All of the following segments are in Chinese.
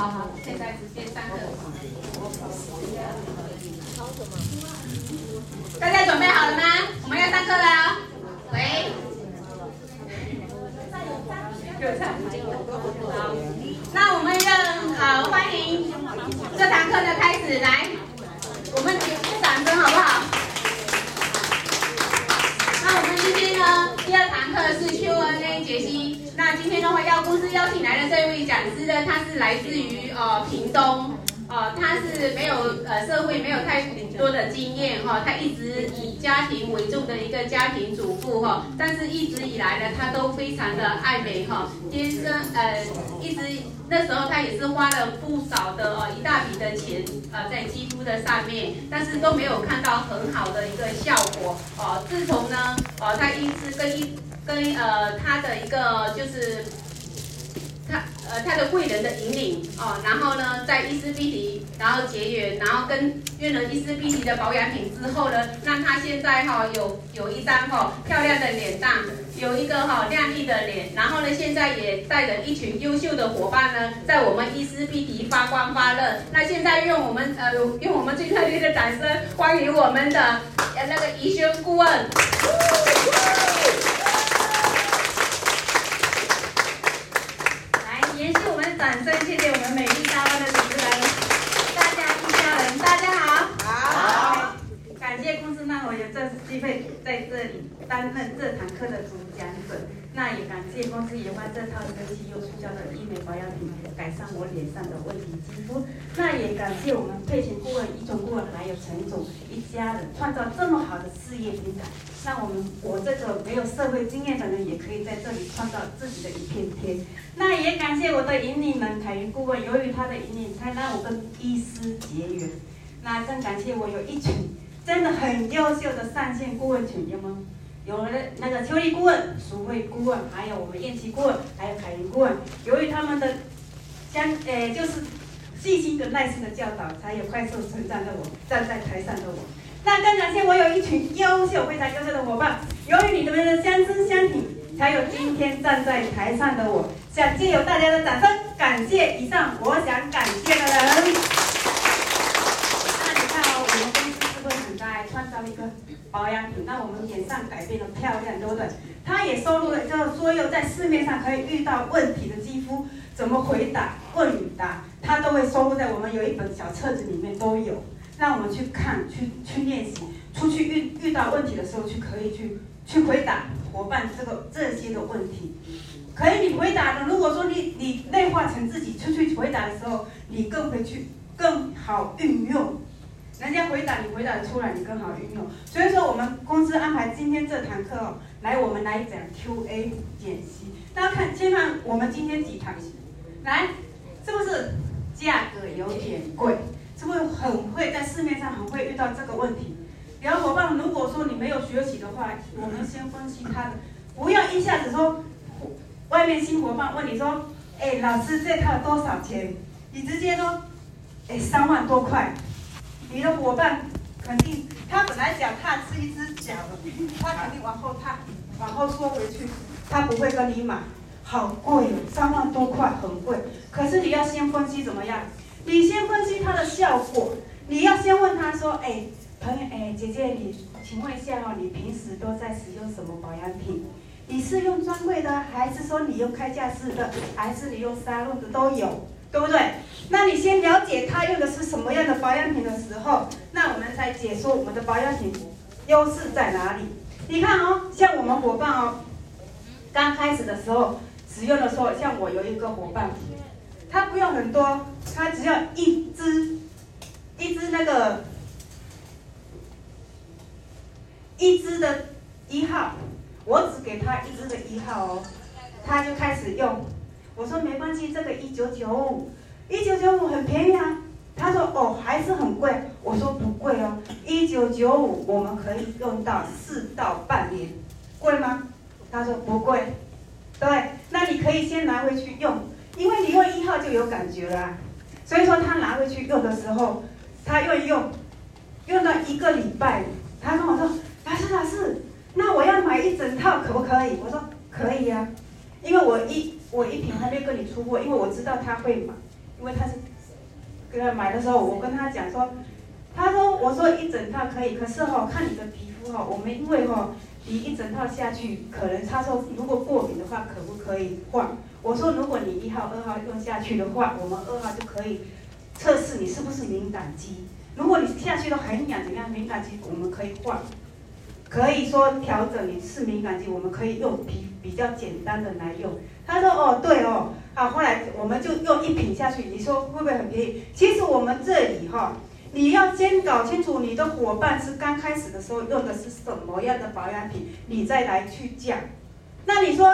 好，现在直接三个。大家准备好了吗？我们要上课了。喂。好，那我们让好欢迎这堂课的开始来，我们给掌声好不好？那我们今天呢，第二堂课是 Q&A 解析。那今天的话，要公司邀请来的这他是来自于呃屏东，呃，他是没有呃社会没有太多的经验哈，他一直以家庭为重的一个家庭主妇哈，但是一直以来呢，他都非常的爱美哈，天生呃一直那时候他也是花了不少的呃一大笔的钱呃在肌肤的上面，但是都没有看到很好的一个效果哦，自从呢哦他一直跟一跟呃他的一个就是呃他的贵人的引领哦，然后呢在伊丝碧媞然后结缘，然后跟用了伊丝碧媞的保养品之后呢，让他现在哈、有有一张哈、漂亮的脸蛋，有一个哈、哦、亮丽的脸，然后呢现在也带着一群优秀的伙伴呢，在我们伊丝碧媞发光发热。那现在用我们呃用我们最热烈的掌声欢迎我们的那个怡萱顾问。掌声，谢谢我们美丽大湾的主持人，大家一家人，大家好。好。感谢公司让我有这次机会在这里担任这堂课的主讲者。那也感谢公司研发这套神奇又促销的医美保养品，改善我脸上的问题肌肤。那也感谢我们配型顾问、一种顾问还有陈总一家人，创造这么好的事业平台。那我们我这个没有社会经验的人，也可以在这里创造自己的一片天。那也感谢我的引领人凯云顾问，由于他的引领，才让我跟医师结缘。那更感谢我有一群真的很优秀的上线顾问群，有吗？有了那个秋丽顾问、淑慧顾问，还有我们燕琪顾问，还有凯云顾问。由于他们的相，诶，就是细心的、耐心的教导，才有快速成长的我，站在台上的我。那更感谢我有一群优秀、非常优秀的伙伴。由于你们的相知相挺，才有今天站在台上的我。想借由大家的掌声，感谢以上我想感谢的人。那你看哦，我们公司是不是很在创造一个保养品，让我们脸上改变了漂亮，对不对？它也收录了，就是所有在市面上可以遇到问题的肌肤怎么回答问答，它都会收录在我们有一本小册子里面都有。让我们去看，去去练习，出去遇遇到问题的时候，去可以去去回答伙伴这个这些的问题，可以你回答的。如果说你你内化成自己出去回答的时候，你更会去更好运用，人家回答你回答的出来，你更好运用。所以说，我们公司安排今天这堂课哦，来我们来讲 Q&A 解析。大家看，先看我们今天几堂，来，是不是价格有点贵？是不是很会在市面上很会遇到这个问题？然后伙伴，如果说你没有学习的话，我们先分析他的，不要一下子说，外面新伙伴问你说，哎，老师这套多少钱？你直接说，哎，三万多块。你的伙伴肯定，他本来脚踏是一只脚的，他肯定往后踏，往后缩回去，他不会跟你买，好贵哦，三万多块很贵。可是你要先分析怎么样？你先分析它的效果，你要先问他说：“哎，朋友，哎，姐姐，你请问一下哦，你平时都在使用什么保养品？你是用专柜的，还是说你用开架式的，还是你用沙龙的都有，对不对？那你先了解他用的是什么样的保养品的时候，那我们才解说我们的保养品优势在哪里。你看哦，像我们伙伴哦，刚开始的时候使用的时候，像我有一个伙伴。”他不用很多，它只要一支，一支那个，一支的一号，我只给他一支的一号哦，他就开始用。我说没关系，这个一九九五，一九九五很便宜啊。他说哦，还是很贵。我说不贵哦，一九九五我们可以用到四到半年，贵吗？他说不贵，对，那你可以先拿回去用。因为你用一号就有感觉了，所以说他拿回去用的时候，他用一用，用了一个礼拜，他跟我说：“老师，老师，那我要买一整套可不可以？”我说：“可以呀，因为我一我一瓶还没跟你出货，因为我知道他会买，因为他是给他买的时候，我跟他讲说，他说我说一整套可以，可是哈、哦、看你的皮肤哈、哦，我们因为哈、哦、你一整套下去，可能他说如果过敏的话，可不可以换？我说如果你一号、二号用下去的话，我们二号就可以测试你是不是敏感肌。如果你下去都很痒，怎样敏感肌我们可以换，可以说调整你是敏感肌，我们可以用比比较简单的来用。他说哦对哦，好，后来我们就用一瓶下去，你说会不会很便宜？其实我们这里哈，你要先搞清楚你的伙伴是刚开始的时候用的是什么样的保养品，你再来去讲。那你说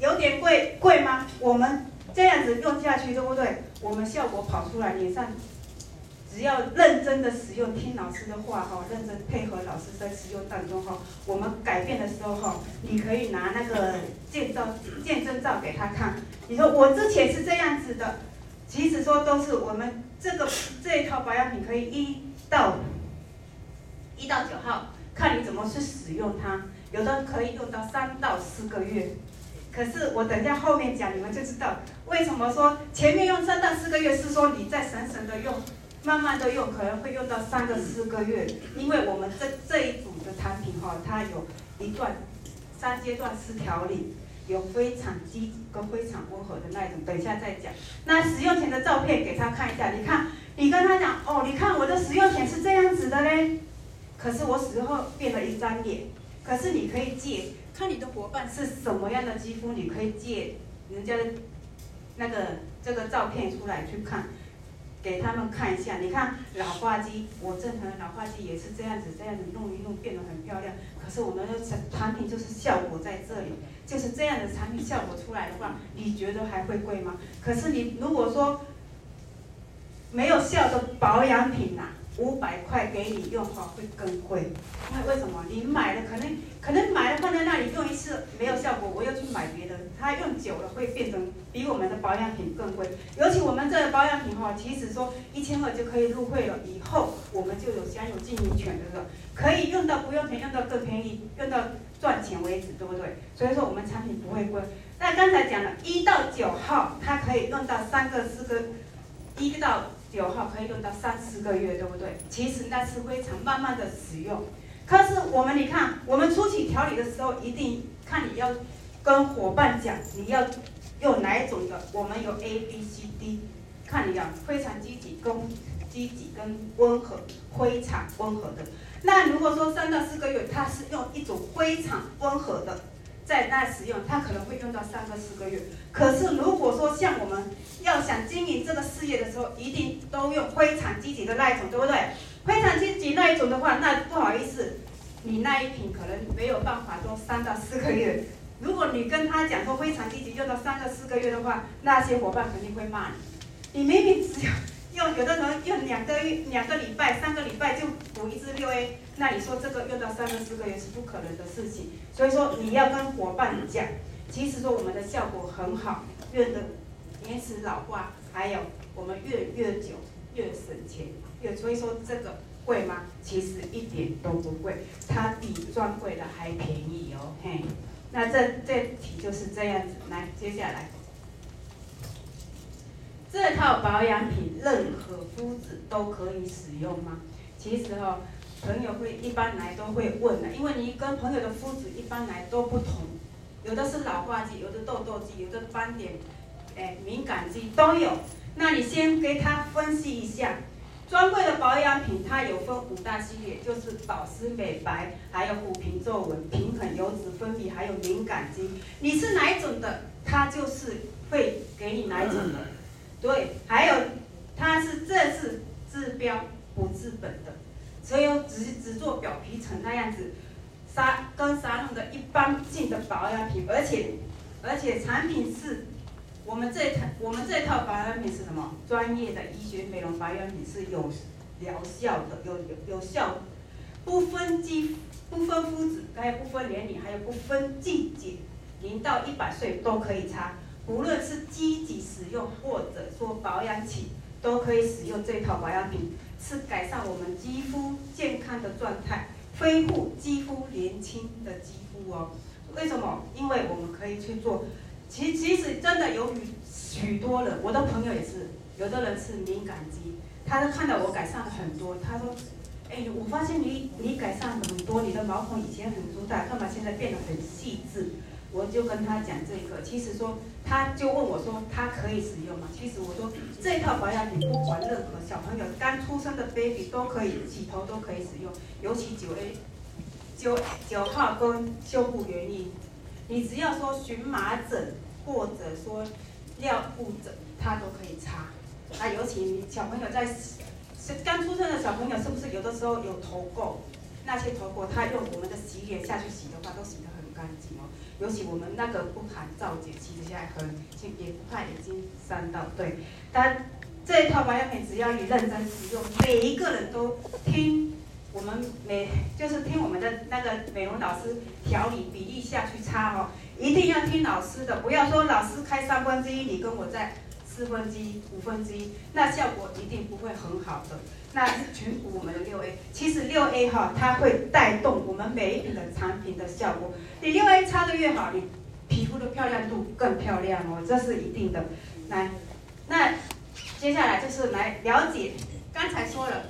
有点贵贵吗？我们这样子用下去对不对？我们效果跑出来，脸上。只要认真的使用，听老师的话哈，认真配合老师在使用当中哈，我们改变的时候哈，你可以拿那个见照、见证照给他看。你说我之前是这样子的，其实说都是我们这个这一套保养品可以一到一到九号，看你怎么去使用它，有的可以用到三到四个月。可是我等一下后面讲，你们就知道为什么说前面用三到四个月是说你在省省的用。慢慢的用，可能会用到三个四个月，因为我们这这一组的产品哈，它有一段三阶段是调理，有非常积极跟非常温和的那一种，等一下再讲。那使用前的照片给他看一下，你看，你跟他讲哦，你看我的使用前是这样子的嘞，可是我死后变了一张脸，可是你可以借，看你的伙伴是什么样的肌肤，你可以借人家的那个这个照片出来去看。给他们看一下，你看老化肌，我正常的老化肌也是这样子，这样子弄一弄变得很漂亮。可是我们的产产品就是效果在这里，就是这样的产品效果出来的话，你觉得还会贵吗？可是你如果说没有效的保养品呐、五百块给你用哈会更贵，因为为什么？你买了可能可能买了放在那里用一次没有效果，我又去买别的，它用久了会变成比我们的保养品更贵。尤其我们这个保养品哈，其实说一千二就可以入会了，以后我们就有享有经营权的了，可以用到不用钱，用到更便宜，用到赚钱为止，对不对？所以说我们产品不会贵。那刚才讲了一到九号，它可以用到三个四个，一到。九号可以用到三四个月，对不对？其实那是非常慢慢的使用。可是我们你看，我们初期调理的时候，一定看你要跟伙伴讲，你要用哪一种的。我们有 A、B、C、D，看你要非常积极跟积极跟温和，非常温和的。那如果说三到四个月，它是用一种非常温和的。在那使用，它可能会用到三个四个月。可是如果说像我们要想经营这个事业的时候，一定都用非常积极的那一种，对不对？非常积极那一种的话，那不好意思，你那一瓶可能没有办法做三到四个月。如果你跟他讲说非常积极用到三个四个月的话，那些伙伴肯定会骂你。你明明只有。用有的人用两个月、两个礼拜、三个礼拜就补一支六 A，那你说这个用到三个四个月是不可能的事情。所以说你要跟伙伴讲，其实说我们的效果很好，越的延迟老化，还有我们越越久越省钱，越所以说这个贵吗？其实一点都不贵，它比专柜的还便宜哦。嘿，那这这题就是这样子，来接下来。这套保养品任何肤质都可以使用吗？其实、哦，朋友会一般来都会问的，因为你跟朋友的肤质一般来都不同，有的是老化肌，有的痘痘肌，有的斑点，哎，敏感肌都有。那你先给他分析一下，专柜的保养品它有分五大系列，就是保湿美白，还有抚平皱纹、平衡油脂分泌，还有敏感肌。你是哪一种的，它就是会给你哪一种的。对，还有，它是这是治标不治本的，所以只只做表皮层那样子，沙跟沙龙的一般性的保养品，而且而且产品是，我们这套我们这套保养品是什么？专业的医学美容保养品是有疗效的，有有有效，不分肌不分肤质，还有不分年龄，还有不分季节，零到一百岁都可以擦。无论是积极使用或者说保养期，都可以使用这套保养品，是改善我们肌肤健康的状态，恢复肌肤年轻的肌肤哦。为什么？因为我们可以去做，其其实真的由于许多人，我的朋友也是，有的人是敏感肌，他都看到我改善了很多，他说，哎，我发现你你改善很多，你的毛孔以前很粗大，干嘛现在变得很细致？我就跟他讲这个，其实说，他就问我说，他可以使用吗？其实我说，这套保养品不管任何小朋友刚出生的 baby 都可以洗头都可以使用，尤其九 A 九九号跟修复原液，你只要说荨麻疹或者说尿布疹，它都可以擦。那尤其你小朋友在是刚出生的小朋友，是不是有的时候有头垢？那些头垢，他用我们的洗脸下去洗的话，都洗得很干净哦。尤其我们那个不含皂碱，其实现在很也不怕眼睛伤到。对，但这一套保养品只要你认真使用，每一个人都听。我们每就是听我们的那个美容老师调理比例下去擦哦，一定要听老师的，不要说老师开三分之一，你跟我在四分之一、五分之一，那效果一定不会很好的。那全补我们的六 A，其实六 A 哈，它会带动我们每一瓶的产品的效果。你六 A 擦的越好，你皮肤的漂亮度更漂亮哦，这是一定的。来，那接下来就是来了解，刚才说了。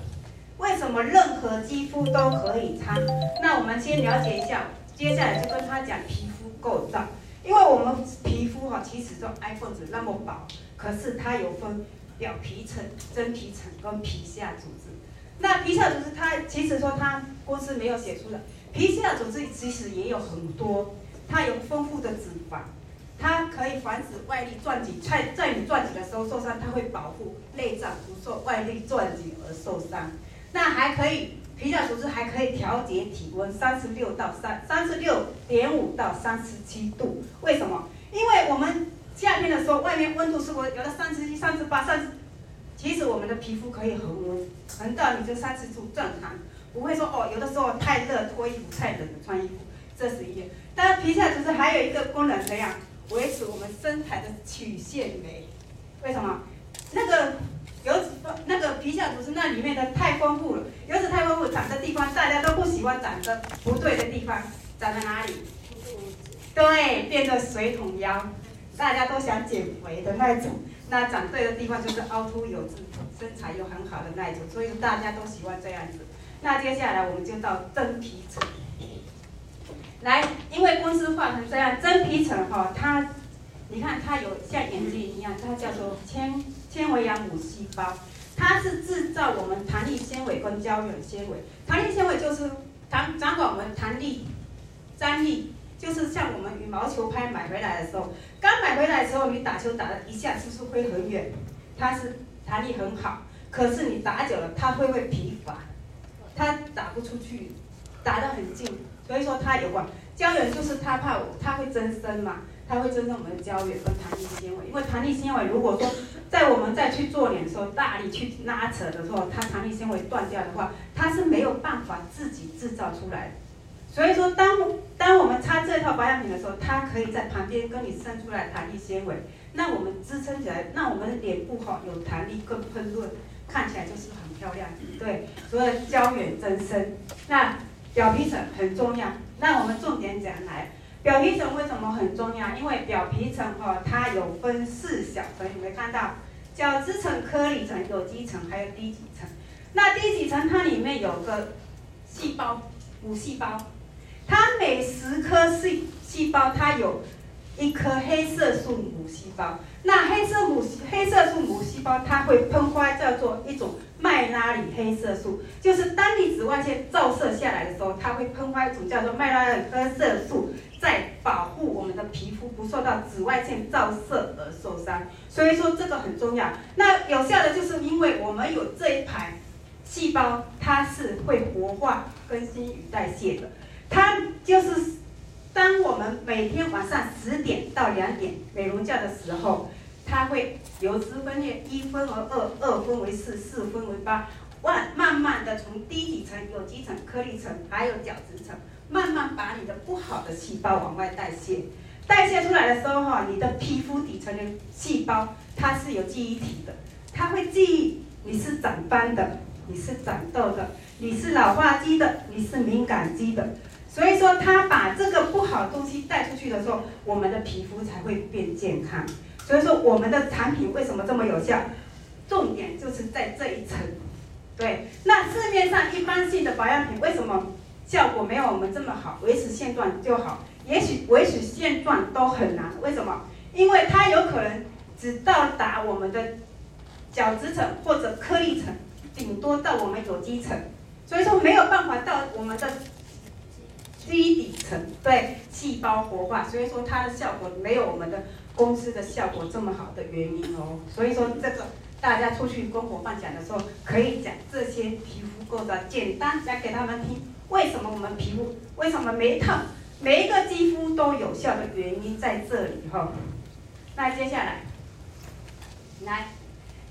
为什么任何肌肤都可以擦？那我们先了解一下，接下来就跟他讲皮肤构造。因为我们皮肤哈，其实就 iPhone 纸那么薄，可是它有分表皮层、真皮层跟皮下组织。那皮下组织它其实说它公司没有写出来，皮下组织其实也有很多，它有丰富的脂肪，它可以防止外力撞击，在在你撞击的时候受伤，它会保护内脏不受外力撞击而受伤。那还可以，皮下组织还可以调节体温，三十六到三三十六点五到三十七度。为什么？因为我们夏天的时候，外面温度是不是有的三十七、三十八、三十？其实我们的皮肤可以恒温，恒到你这三十度正常，不会说哦，有的时候太热脱衣服，太冷的穿衣服，这是一点。当然，皮下组织还有一个功能，怎样维持我们身材的曲线美？为什么？那个。油脂那个皮下组织那里面的太丰富了，油脂太丰富，长的地方大家都不喜欢长的不对的地方，长在哪里？对，变成水桶腰，大家都想减肥的那种。那长对的地方就是凹凸有致，身材又很好的那一种，所以大家都喜欢这样子。那接下来我们就到真皮层，来，因为公司画成这样，真皮层哈，它，你看它有像眼睛一样，它叫做纤。纤维样母细胞，它是制造我们弹力纤维跟胶原纤维。弹力纤维就是掌掌管我们弹力、张力，就是像我们羽毛球拍买回来的时候，刚买回来的时候，你打球打了一下，是不是会很远？它是弹力很好，可是你打久了，它会不会疲乏？它打不出去，打得很近，所以说它有关。胶原就是它怕，它会增生嘛。它会增生我们的胶原跟弹力纤维，因为弹力纤维如果说在我们再去做脸的时候，大力去拉扯的时候，它弹力纤维断掉的话，它是没有办法自己制造出来的。所以说当，当当我们擦这套保养品的时候，它可以在旁边跟你生出来弹力纤维，那我们支撑起来，那我们的脸部哈有弹力更喷润，看起来就是很漂亮。对，除了胶原增生，那表皮层很重要。那我们重点讲来。表皮层为什么很重要？因为表皮层哈，它有分四小层，有没有看到？角质层、颗粒层、有机层，还有低级层。那低级层它里面有个细胞，母细胞，它每十颗细细胞，它有一颗黑色素母细胞。那黑色母黑色素母细胞，它会喷发，叫做一种麦拉里黑色素，就是当你紫外线照射下来的时候，它会喷发一种叫做麦拉里黑色素。在保护我们的皮肤不受到紫外线照射而受伤，所以说这个很重要。那有效的就是因为我们有这一排细胞，它是会活化、更新与代谢的。它就是当我们每天晚上十点到两点美容觉的时候，它会油脂分裂，一分为二，二分为四，四分为八，慢慢慢的从低底层、有机层、颗粒层还有角质层。慢慢把你的不好的细胞往外代谢，代谢出来的时候哈，你的皮肤底层的细胞它是有记忆体的，它会记忆你是长斑的，你是长痘的，你是老化肌的，你是敏感肌的，所以说它把这个不好的东西带出去的时候，我们的皮肤才会变健康。所以说我们的产品为什么这么有效？重点就是在这一层。对，那市面上一般性的保养品为什么效果没有我们这么好？维持现状就好，也许维持现状都很难。为什么？因为它有可能只到达我们的角质层或者颗粒层，顶多到我们有机层，所以说没有办法到我们的基底层，对，细胞活化，所以说它的效果没有我们的公司的效果这么好的原因哦。所以说这个。大家出去跟伙伴讲的时候，可以讲这些皮肤构造，简单讲给他们听。为什么我们皮肤？为什么每一套每一个肌肤都有效的原因在这里哈。那接下来，来，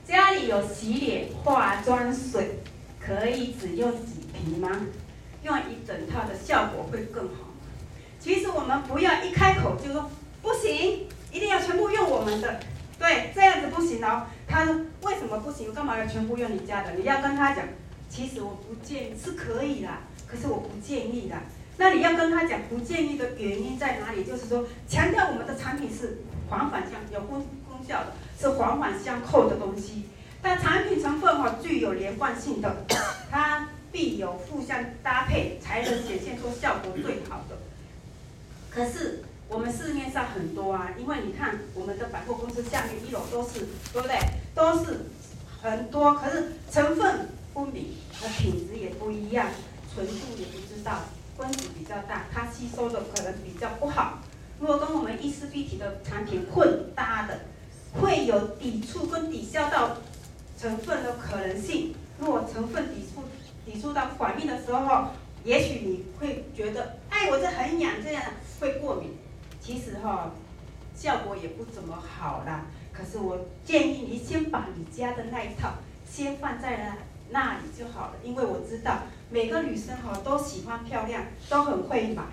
家里有洗脸化妆水，可以只用几瓶吗？用一整套的效果会更好。其实我们不要一开口就说不行，一定要全部用我们的。对，这样子不行哦。他为什么不行？干嘛要全部用你家的？你要跟他讲，其实我不建议，是可以的，可是我不建议的。那你要跟他讲不建议的原因在哪里？就是说强调我们的产品是环环相有功功效的，是环环相扣的东西。但产品成分哈具有连贯性的，它必有互相搭配才能显现出效果最好的。可是。我们市面上很多啊，因为你看我们的百货公司下面一楼都是，对不对？都是很多，可是成分不明，和品质也不一样，纯度也不知道，分子比较大，它吸收的可能比较不好。如果跟我们伊丝碧媞的产品混搭的，会有抵触跟抵消到成分的可能性。如果成分抵触抵触到反应的时候，也许你会觉得，哎，我这很痒，这样会过敏。其实哈，效果也不怎么好啦。可是我建议你先把你家的那一套先放在了那里就好了，因为我知道每个女生哈都喜欢漂亮，都很会买，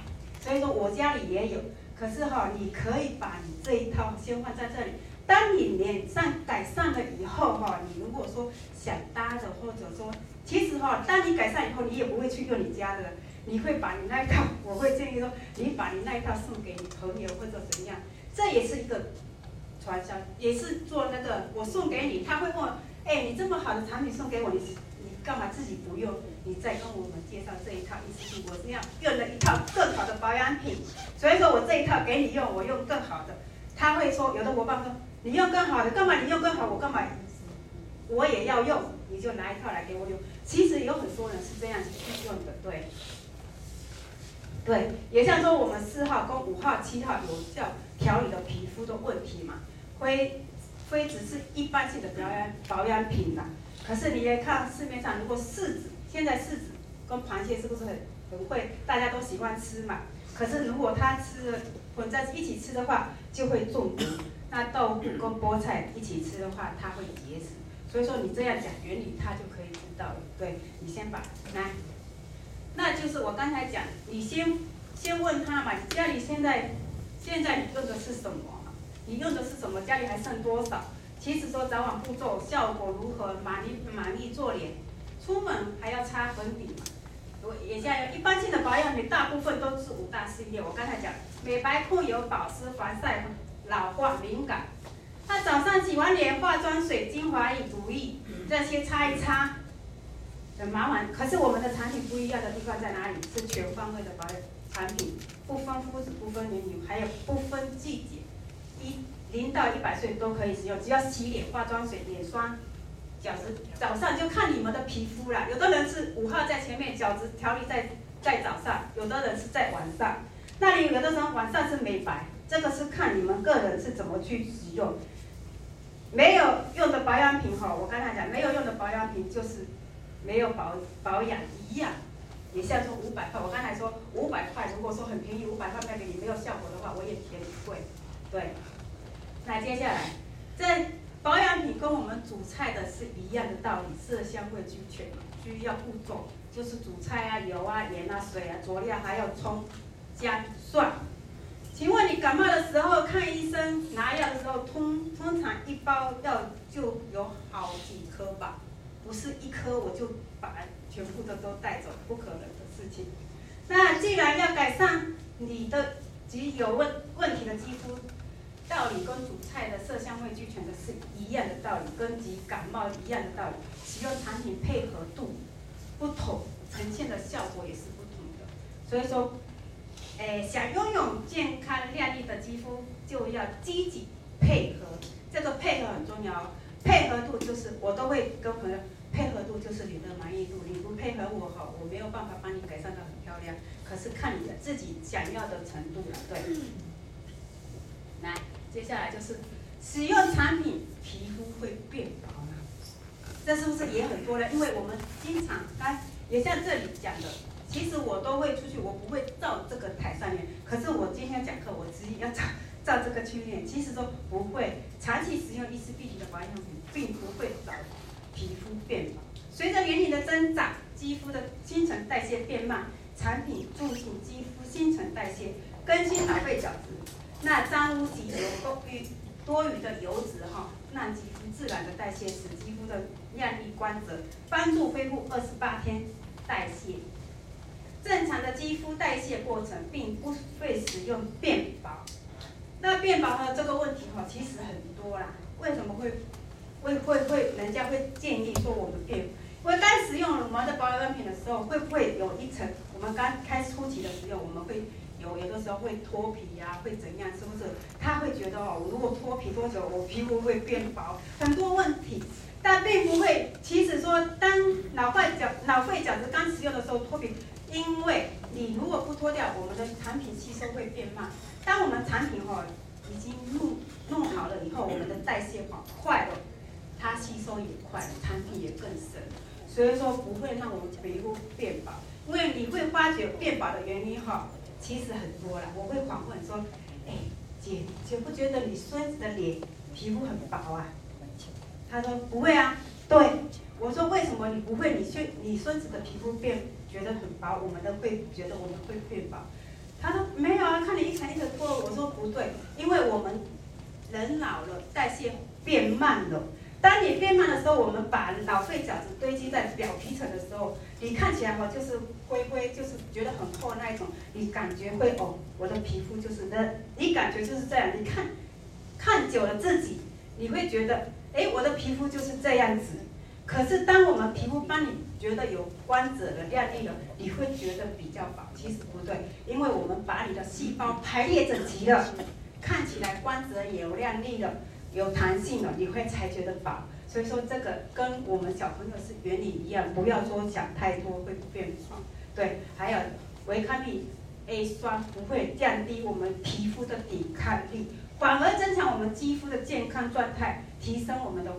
所以说我家里也有。可是哈，你可以把你这一套先放在这里。当你脸上改善了以后哈，你如果说想搭着或者说，其实哈，当你改善以后，你也不会去用你家的。你会把你那一套，我会建议说，你把你那一套送给你朋友或者怎样，这也是一个传销，也是做那个我送给你，他会问，哎，你这么好的产品送给我，你你干嘛自己不用？你再跟我们介绍这一套，意思是我这样用了一套更好的保养品，所以说我这一套给你用，我用更好的。他会说，有的伙伴说，你用更好的，干嘛你用更好，我干嘛？我也要用，你就拿一套来给我用。其实有很多人是这样去用的，对。对，也像说我们四号跟五号、七号有效调理的皮肤的问题嘛，非非只是一般性的保养保养品啦。可是你也看市面上，如果柿子现在柿子跟螃蟹是不是很很会，大家都喜欢吃嘛？可是如果它吃混在一起吃的话，就会中毒。那豆腐跟菠菜一起吃的话，它会结石。所以说你这样讲原理，他就可以知道了。对，你先把来。那就是我刚才讲，你先先问他嘛，家里现在现在你用的是什么？你用的是什么？家里还剩多少？其实说早晚步骤效果如何？满意满意做脸，出门还要擦粉底嘛？我也像一般性的保养品，大部分都是五大系列。我刚才讲，美白、控油、保湿、防晒、老化、敏感。那早上洗完脸，化妆水、精华液、乳液这些擦一擦。很麻烦，可是我们的产品不一样的地方在哪里？是全方位的保养产品，不分肤质，不分年龄，还有不分季节，一零到一百岁都可以使用。只要洗脸、化妆水、脸霜、角质，早上就看你们的皮肤啦。有的人是五号在前面，角质调理在在早上；有的人是在晚上。那你有的人晚上是美白，这个是看你们个人是怎么去使用。没有用的保养品哈，我刚才讲没有用的保养品就是。没有保保养一样，也像说五百块，我刚才说五百块，如果说很便宜，五百块卖给你没有效果的话，我也嫌贵。对，那接下来，这保养品跟我们煮菜的是一样的道理，色香味俱全，需要步骤就是煮菜啊，油啊，盐啊，水啊，佐料还要葱、姜、蒜。请问你感冒的时候看医生拿药的时候，通通常一包药就有好几颗吧？不是一颗我就把全部的都带走，不可能的事情。那既然要改善你的及有问问题的肌肤，道理跟煮菜的色香味俱全的是一样的道理，跟及感冒一样的道理。使用产品配合度不同，呈现的效果也是不同的。所以说，诶，想拥有健康亮丽的肌肤，就要积极配合。这个配合很重要，配合度就是我都会跟朋友，配合度就是你的满意度。你不配合我好，我没有办法帮你改善的很漂亮。可是看你的自己想要的程度了，对。来，接下来就是使用产品，皮肤会变薄吗？这是不是也很多呢？因为我们经常，来，也像这里讲的，其实我都会出去，我不会照这个台上面。可是我今天讲课，我执意要照照这个去练。其实说不会，长期使用伊丝碧媞的保养品，并不会导皮肤变薄。随着年龄的增长，肌肤的新陈代谢变慢，产品助进肌肤新陈代谢，更新老废角质。那脏污及油多余多余的油脂哈，让肌肤自然的代谢，使肌肤的亮丽光泽，帮助恢复二十八天代谢。正常的肌肤代谢过程，并不会使用变薄。那变薄的这个问题哈，其实很多啦。为什么会会会会人家会建议说我们变？因为刚使用我们的保养品的时候，会不会有一层？我们刚开初期的时候，我们会。有有的时候会脱皮呀、会怎样？是不是？他会觉得哦，如果脱皮多久，我皮肤会变薄，很多问题，但并不会。其实说，当老坏角老废角质刚使用的时候脱皮，因为你如果不脱掉，我们的产品吸收会变慢。当我们产品哈、哦、已经弄弄好了以后，我们的代谢好快了，它吸收也快，产品也更深，所以说不会让我们皮肤变薄。因为你会发觉变薄的原因哈。其实很多了，我会反问说：“哎，姐，姐不觉得你孙子的脸皮肤很薄啊？”他说：“不会啊。”对，我说：“为什么你不会？你孙你孙子的皮肤变觉得很薄，我们的会觉得我们会变薄。”他说：“没有啊，看你一层一层脱。”我说：“不对，因为我们人老了，代谢变慢了。”当你变慢的时候，我们把老废角质堆积在表皮层的时候，你看起来哈就是灰灰，就是觉得很厚那一种，你感觉会哦，我的皮肤就是那，你感觉就是这样。你看，看久了自己，你会觉得，哎，我的皮肤就是这样子。可是当我们皮肤帮你觉得有光泽了、亮丽了，你会觉得比较薄。其实不对，因为我们把你的细胞排列整齐了，看起来光泽也有亮丽了。有弹性了，你会才觉得薄。所以说这个跟我们小朋友是原理一样，不要说想太多会变薄。对，还有维康力 A 酸不会降低我们皮肤的抵抗力，反而增强我们肌肤的健康状态，提升我们的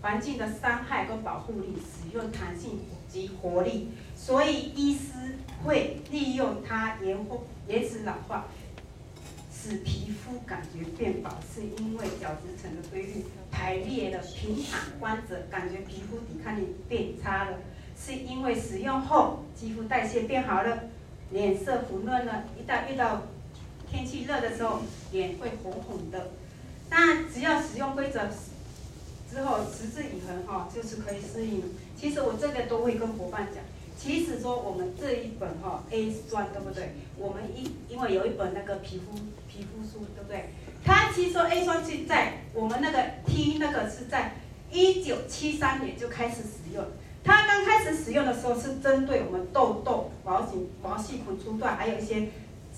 环境的伤害跟保护力，使用弹性及活力。所以医师会利用它延后延迟老化。使皮肤感觉变薄，是因为角质层的规律排列了平坦光泽，感觉皮肤抵抗力变差了，是因为使用后肌肤代谢变好了，脸色红润了。一旦遇到天气热的时候，脸会红红的。但只要使用规则之后持之以恒哈，就是可以适应。其实我这个都会跟伙伴讲。其实说我们这一本哈 A 酸对不对？我们一因为有一本那个皮肤皮肤书对不对？它其实说 A 酸是在我们那个 T 那个是在一九七三年就开始使用。它刚开始使用的时候是针对我们痘痘、毛细毛细孔粗断，还有一些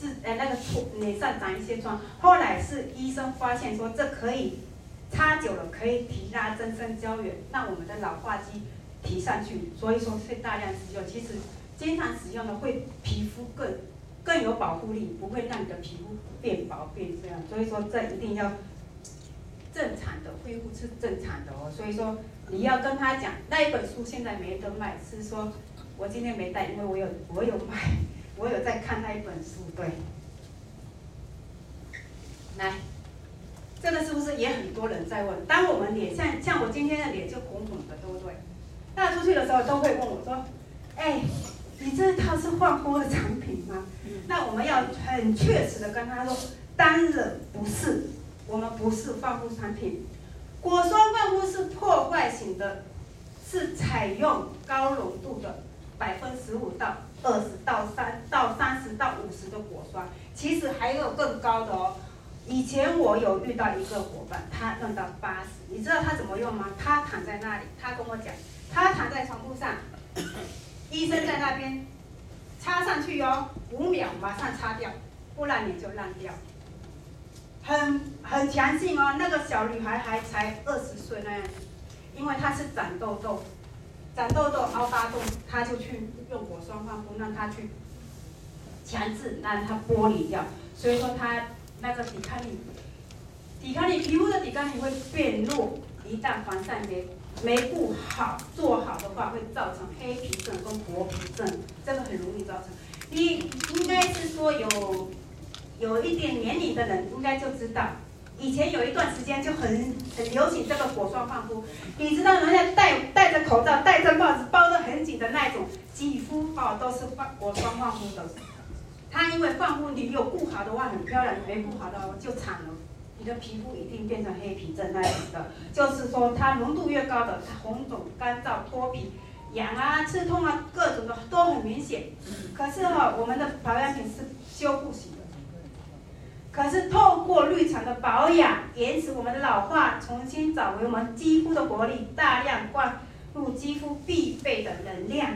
痣呃那个脸上长一些疮。后来是医生发现说这可以擦久了可以提拉增生胶原，让我们的老化肌。提上去，所以说会大量使用。其实经常使用的会皮肤更更有保护力，不会让你的皮肤变薄变这样。所以说这一定要正常的恢复是正常的哦。所以说你要跟他讲，那一本书现在没得卖，是说我今天没带，因为我有我有买，我有在看那一本书。对，来，这个是不是也很多人在问？当我们脸像像我今天的脸就红红的，对不对？那出去的时候都会问我说：“哎，你这套是换肤的产品吗？”那我们要很确实的跟他说：“当然不是，我们不是换肤产品。果酸换肤是破坏型的，是采用高浓度的百分十五到二十到三到三十到五十的果酸，其实还有更高的哦。以前我有遇到一个伙伴，他用到八十，你知道他怎么用吗？他躺在那里，他跟我讲，他躺在床铺上，医生在那边插上去哟，五秒马上插掉，不然你就烂掉。很很强劲哦，那个小女孩还才二十岁那样子，因为她是长痘痘，长痘痘凹大洞，她就去用果酸焕肤让她去强制让它剥离掉，所以说她那个抵抗力，抵抗力皮肤的抵抗力会变弱，一旦防晒没没顾好做好的话，会造成黑皮症跟薄皮症，这个很容易造成。你应该是说有。有一点年龄的人应该就知道，以前有一段时间就很很流行这个果酸焕肤，你知道人家戴戴着口罩、戴着帽子包得很紧的那种，肌肤哦都是放果酸焕肤的。它因为放肤你有不好的话很漂亮，没不好的话就惨了，你的皮肤一定变成黑皮症那样子的。就是说它浓度越高的，它红肿、干燥、脱皮、痒啊、刺痛啊，各种的都很明显。可是哈、哦，我们的保养品是修复型的。可是透过绿茶的保养，延迟我们的老化，重新找回我们肌肤的活力，大量灌入肌肤必备的能量，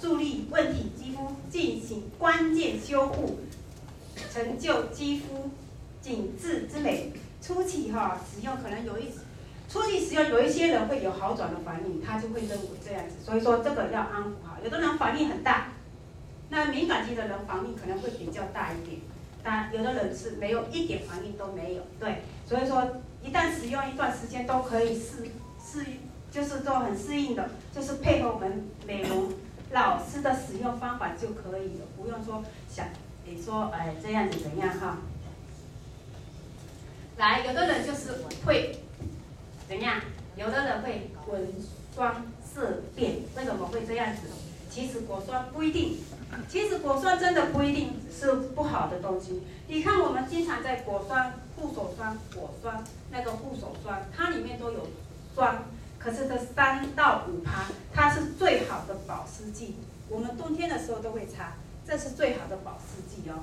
助力问题肌肤进行关键修复，成就肌肤紧致之美。初期哈使用可能有一，初期使用有一些人会有好转的反应，他就会认为这样子，所以说这个要安抚好。有的人反应很大，那敏感肌的人反应可能会比较大一点。但有的人是没有一点反应都没有，对，所以说一旦使用一段时间都可以适适应，就是说很适应的，就是配合我们美容老师的使用方法就可以了，不用说想你说哎这样子怎样哈。来，有的人就是会怎样，有的人会纹双色变，为什么会这样子？其实果酸不一定。其实果酸真的不一定是不好的东西。你看，我们经常在果酸、护手霜、果酸那个护手霜，它里面都有酸，可是这三到五趴，它是最好的保湿剂。我们冬天的时候都会擦，这是最好的保湿剂哦。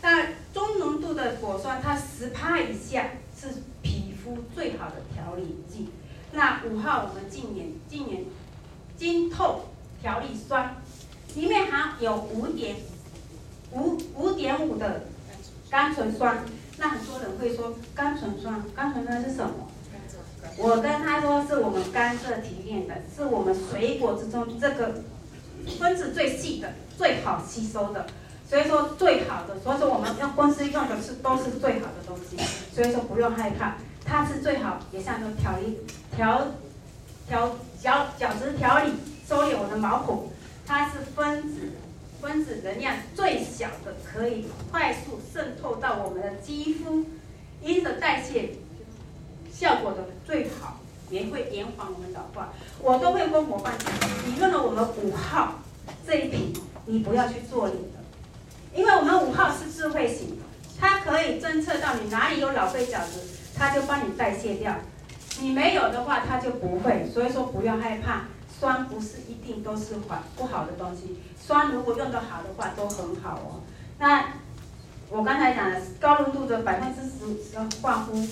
那中浓度的果酸，它十趴以下是皮肤最好的调理剂。那五号我们净颜净颜晶透调理霜。里面含有五点五五点五的甘醇酸，那很多人会说甘醇酸，甘醇酸是什么？我跟他说是我们甘蔗提炼的，是我们水果之中这个分子最细的，最好吸收的，所以说最好的，所以说我们用公司用的是都是最好的东西，所以说不用害怕，它是最好，也像说调理调调角角质调理，收敛我的毛孔。它是分子，分子能量最小的，可以快速渗透到我们的肌肤，因此代谢效果的最好，也会延缓我们老化。我都会跟伙伴讲，你用了我们五号这一瓶，你不要去做脸的，因为我们五号是智慧型，它可以侦测到你哪里有老废角质，它就帮你代谢掉。你没有的话，它就不会，所以说不要害怕。酸不是一定都是坏不好的东西，酸如果用得好的话都很好哦。那我刚才讲的高浓度的百分之十五的焕肤，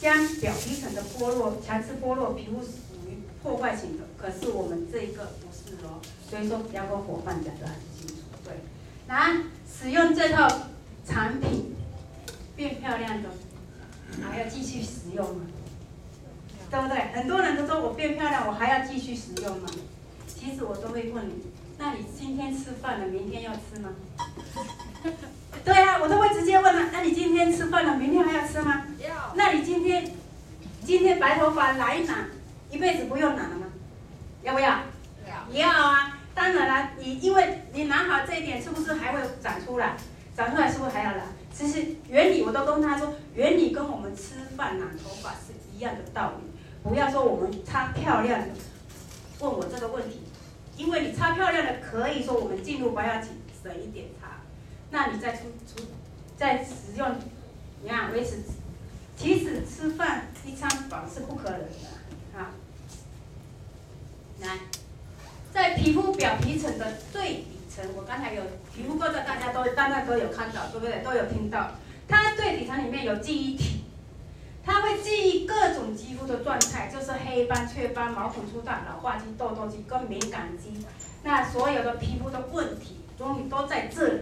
将表皮层的剥落，强制剥落，皮肤属于破坏型的。可是我们这一个不是哦，所以说要跟伙伴讲得很清楚。对，那使用这套产品变漂亮的，还要继续使用吗？对不对？很多人都说我变漂亮，我还要继续使用吗？其实我都会问你，那你今天吃饭了，明天要吃吗？对啊，我都会直接问了。那你今天吃饭了，明天还要吃吗？要。那你今天今天白头发染一染，一辈子不用染了吗？要不要？要。要啊，当然了，你因为你染好这一点，是不是还会长出来？长出来是不是还要染？其实原理我都跟他说，原理跟我们吃饭染头发是一样的道理。不要说我们擦漂亮的，问我这个问题，因为你擦漂亮的可以说我们进入保养期省一点擦，那你再出出再使用，你看维持，其实吃饭一餐饱是不可能的啊。来，在皮肤表皮层的最底层，我刚才有皮肤科的大家都大概都有看到，对不对？都有听到，它最底层里面有记忆体，它会记忆各种肌肤的状态，就是黑斑、雀斑、毛孔粗大、老化肌、痘痘肌跟敏感肌，那所有的皮肤的问题，终于都在这里。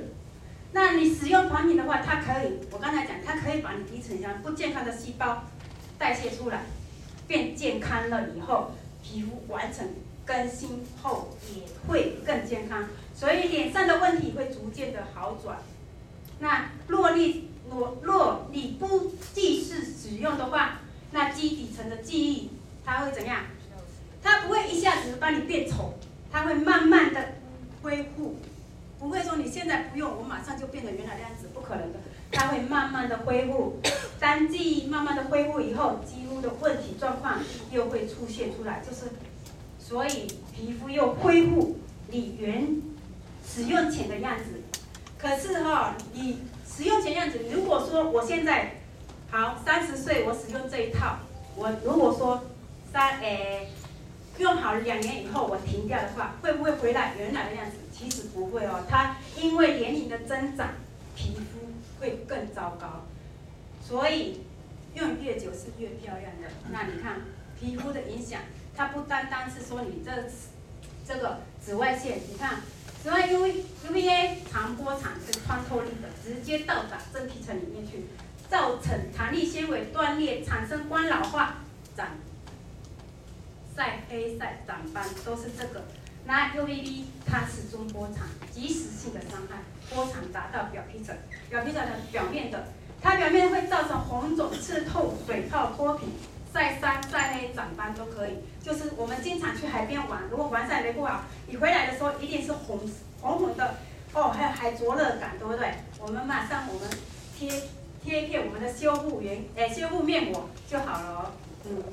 那你使用产品的话，它可以，我刚才讲，它可以把你底层上不健康的细胞代谢出来，变健康了以后，皮肤完成更新后也会更健康，所以脸上的问题会逐渐的好转。那若你若若你不继续使用的话，那基底层的记忆它会怎样？它不会一下子帮你变丑，它会慢慢的恢复。不会说你现在不用，我马上就变成原来的样子，不可能的。它会慢慢的恢复，当记忆慢慢的恢复以后，肌肤的问题状况又会出现出来，就是，所以皮肤又恢复你原使用前的样子。可是哈，你使用前样子，如果说我现在好三十岁，我使用这一套，我如果说三诶用好两年以后我停掉的话，会不会回来原来的样子？其实不会哦，它因为年龄的增长，皮肤会更糟糕，所以用越久是越漂亮的。那你看皮肤的影响，它不单单是说你这这个紫外线，你看紫外 U UVA 长波长是穿透力的，直接到达真皮层里面去，造成弹力纤维断裂，产生光老化、长晒黑、晒长斑，都是这个。那 UVB 它是中波长，即时性的伤害，波长达到表皮层，表皮层的表面的，它表面会造成红肿、刺痛、水泡、脱皮、晒伤、晒黑、长斑都可以。就是我们经常去海边玩，如果玩晒没不好，你回来的时候一定是红红红的，哦，还有还灼热感，对不对？我们马上我们贴贴一片我们的修复原，哎，修复面膜就好了哦，嗯。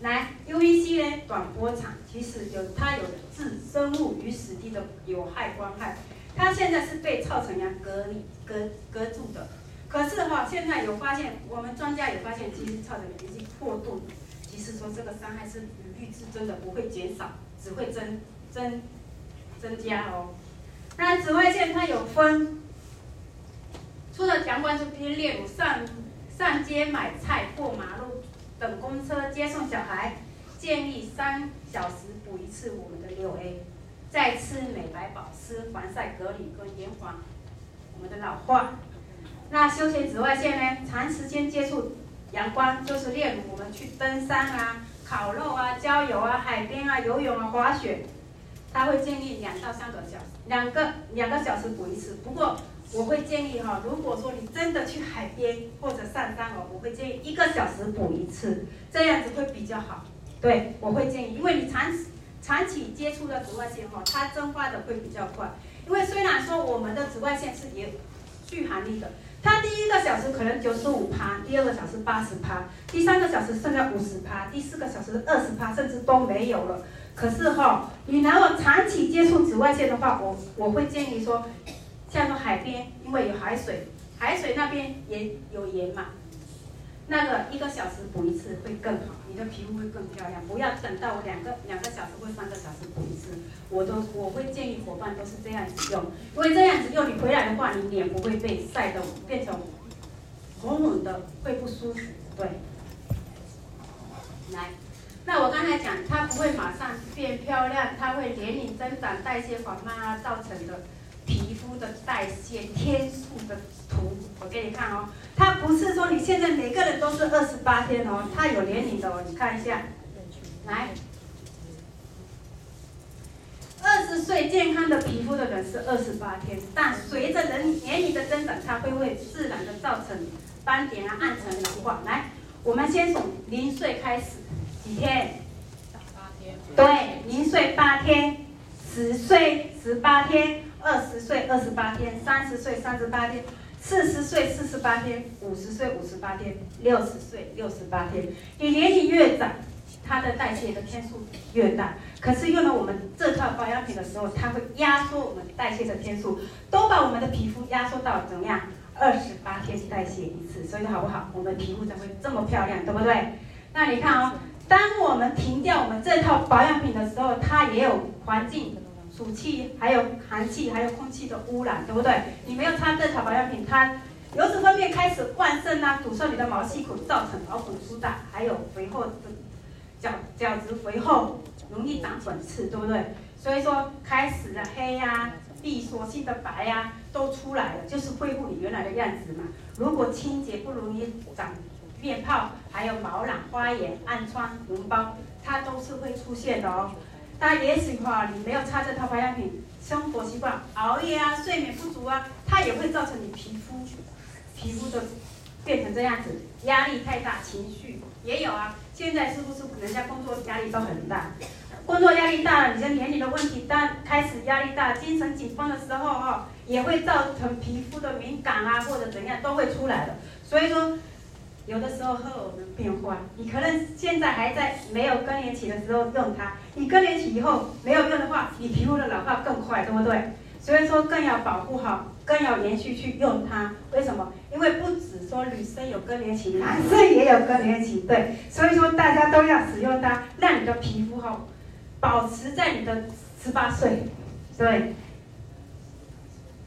来，UVC 呢，短波长，其实有它有致生物与死地的有害光害，它现在是被造成要隔离、隔隔住的。可是哈，现在有发现，我们专家有发现，其实造成免疫破洞，其实说这个伤害是与日俱增的，不会减少，只会增增增加哦。那紫外线它有分，除了强光这边，例如上上街买菜、过马路。等公车接送小孩，建议三小时补一次我们的六 A，再吃美白保湿、防晒、隔离跟延缓我们的老化。那休闲紫外线呢？长时间接触阳光，就是例如我们去登山啊、烤肉啊、郊游啊、海边啊、游泳啊、滑雪，它会建议两到三个小时，两个两个小时补一次。不过我会建议哈，如果说你真的去海边或者上山哦，我会建议一个小时补一次，这样子会比较好。对，我会建议，因为你长长期接触的紫外线哈，它蒸发的会比较快。因为虽然说我们的紫外线是也续航力的，它第一个小时可能九十五趴，第二个小时八十趴，第三个小时剩下五十趴，第四个小时二十趴，甚至都没有了。可是哈，你如果长期接触紫外线的话，我我会建议说。像说海边，因为有海水，海水那边也有盐嘛，那个一个小时补一次会更好，你的皮肤会更漂亮。不要等到两个两个小时或三个小时补一次，我都我会建议伙伴都是这样子用，因为这样子用你回来的话，你脸不会被晒得变成红红的，会不舒服。对，来，那我刚才讲，它不会马上变漂亮，它会年龄增长、代谢缓慢啊造成的。皮肤的代谢天数的图，我给你看哦。它不是说你现在每个人都是二十八天哦，它有年龄的哦。你看一下，来，二十岁健康的皮肤的人是二十八天，但随着人年龄的增长，它会会自然的造成斑点啊、暗沉、老化。来，我们先从零岁开始，几天？八天。对，零岁八天，十岁十八天。二十岁二十八天，三十岁三十八天，四十岁四十八天，五十岁五十八天，六十岁六十八天。你年龄越长，它的代谢的天数越大。可是用了我们这套保养品的时候，它会压缩我们代谢的天数，都把我们的皮肤压缩到怎么样？二十八天代谢一次，所以好不好？我们皮肤才会这么漂亮，对不对？那你看哦，当我们停掉我们这套保养品的时候，它也有环境。暑气，还有寒气，还有空气的污染，对不对？你没有擦这套保养品，它油脂分泌开始旺盛啊，堵塞你的毛细孔，造成毛孔粗大，还有肥厚的角角质肥厚，容易长粉刺，对不对？所以说开始的黑呀、啊、闭锁性的白呀、都出来了，就是恢复你原来的样子嘛。如果清洁不容易长面泡，还有毛囊、发炎、暗疮、脓包，它都是会出现的哦。但也许哈，你没有擦这套保养品，生活习惯熬夜啊、睡眠不足啊，它也会造成你皮肤皮肤的变成这样子。压力太大，情绪也有啊。现在是不是人家工作压力都很大？工作压力大了，你的年龄的问题，当开始压力大、精神紧绷的时候哈，也会造成皮肤的敏感啊，或者怎样都会出来的。所以说。有的时候荷尔蒙变化，你可能现在还在没有更年期的时候用它，你更年期以后没有用的话，你皮肤的老化更快，对不对？所以说更要保护好，更要连续去用它。为什么？因为不止说女生有更年期，男生也有更年期，对。所以说大家都要使用它，让你的皮肤好保持在你的十八岁，对。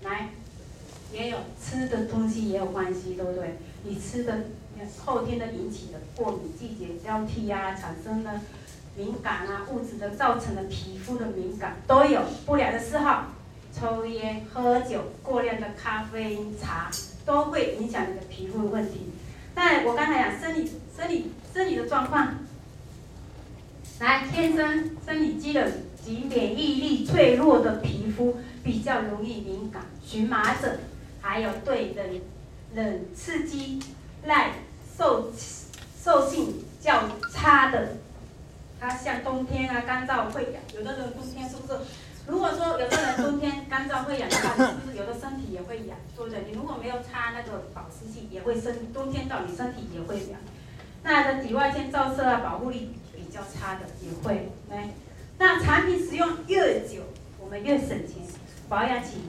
来，也有吃的东西也有关系，对不对？你吃的。后天的引起的过敏，季节交替、啊，产生的敏感啊，物质的造成的皮肤的敏感都有。不良的嗜好，抽烟、喝酒、过量的咖啡因、茶，都会影响你的皮肤的问题。那我刚才讲生理、生理、生理的状况，来，天生生理机能及免疫力脆弱的皮肤比较容易敏感，荨麻疹，还有对冷冷刺激耐。受受性较差的，它像冬天啊干燥会痒，有的人冬天是不是？如果说有的人冬天干燥会痒的话，是不是有的身体也会痒，对不对？你如果没有擦那个保湿剂，也会生冬天到你身体也会痒。那的紫外线照射啊，保护力比较差的也会来。那产品使用越久，我们越省钱，保养起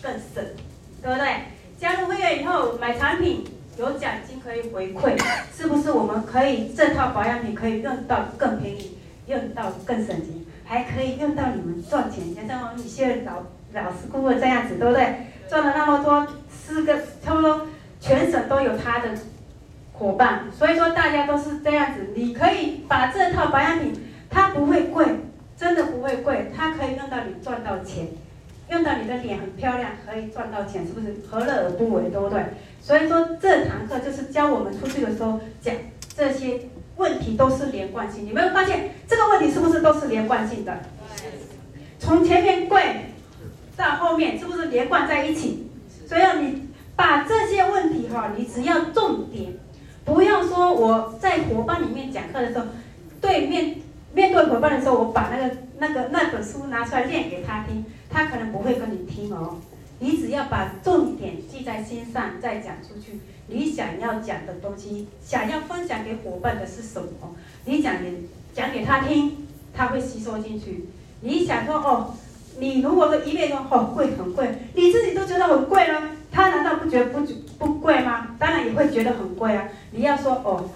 更省，对不对？加入会员以后买产品。有奖金可以回馈，是不是我们可以这套保养品可以用到更便宜，用到更省钱，还可以用到你们赚钱？像像我们米歇尔老老师顾问这样子，对不对？赚了那么多，四个差不多全省都有他的伙伴，所以说大家都是这样子。你可以把这套保养品，它不会贵，真的不会贵，它可以用到你赚到钱，用到你的脸很漂亮，可以赚到钱，是不是？何乐而不为，对不对？所以说这堂课就是教我们出去的时候讲这些问题都是连贯性。你没有发现这个问题是不是都是连贯性的？从前面贵到后面是不是连贯在一起？所以要你把这些问题哈，你只要重点，不要说我在伙伴里面讲课的时候，对面面对伙伴的时候，我把那个那个那本书拿出来念给他听，他可能不会跟你听哦。你只要把重点记在心上，再讲出去。你想要讲的东西，想要分享给伙伴的是什么？你讲给讲给他听，他会吸收进去。你想说哦，你如果说一味说哦贵很贵，你自己都觉得很贵了，他难道不觉得不不贵吗？当然也会觉得很贵啊。你要说哦，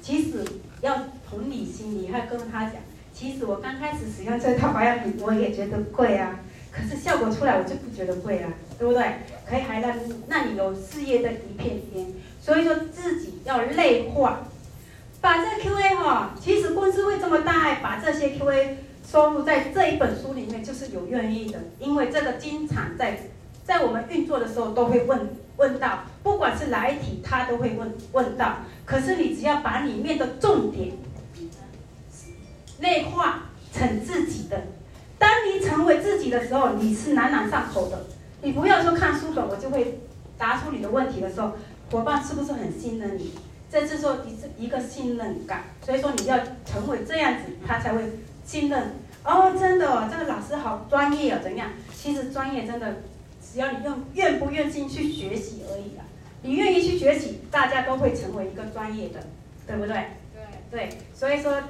其实要同理心，你还跟他讲，其实我刚开始使用这套保养品，我也觉得贵啊。可是效果出来，我就不觉得贵了，对不对？可以还让让你有事业的一片天。所以说自己要内化，把这 Q&A 哈，其实公司会这么大爱把这些 Q&A 收入在这一本书里面，就是有愿意的。因为这个经常在在我们运作的时候都会问问到，不管是哪一题，他都会问问到。可是你只要把里面的重点内化成自己的。当你成为自己的时候，你是朗朗上口的。你不要说看书本，我就会答出你的问题的时候，伙伴是不是很信任你？这是说你是一个信任感，所以说你要成为这样子，他才会信任。哦，真的哦，这个老师好专业哦，怎样？其实专业真的，只要你愿愿不愿意去学习而已啦。你愿意去学习，大家都会成为一个专业的，对不对？对对，所以说，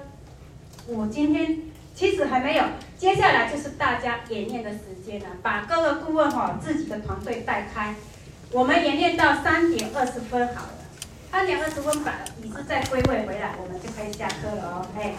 我今天。其实还没有，接下来就是大家演练的时间了。把各个顾问哈自己的团队带开，我们演练到三点二十分好了。三点二十分把椅子再归位回来，我们就可以下课了哦。哎。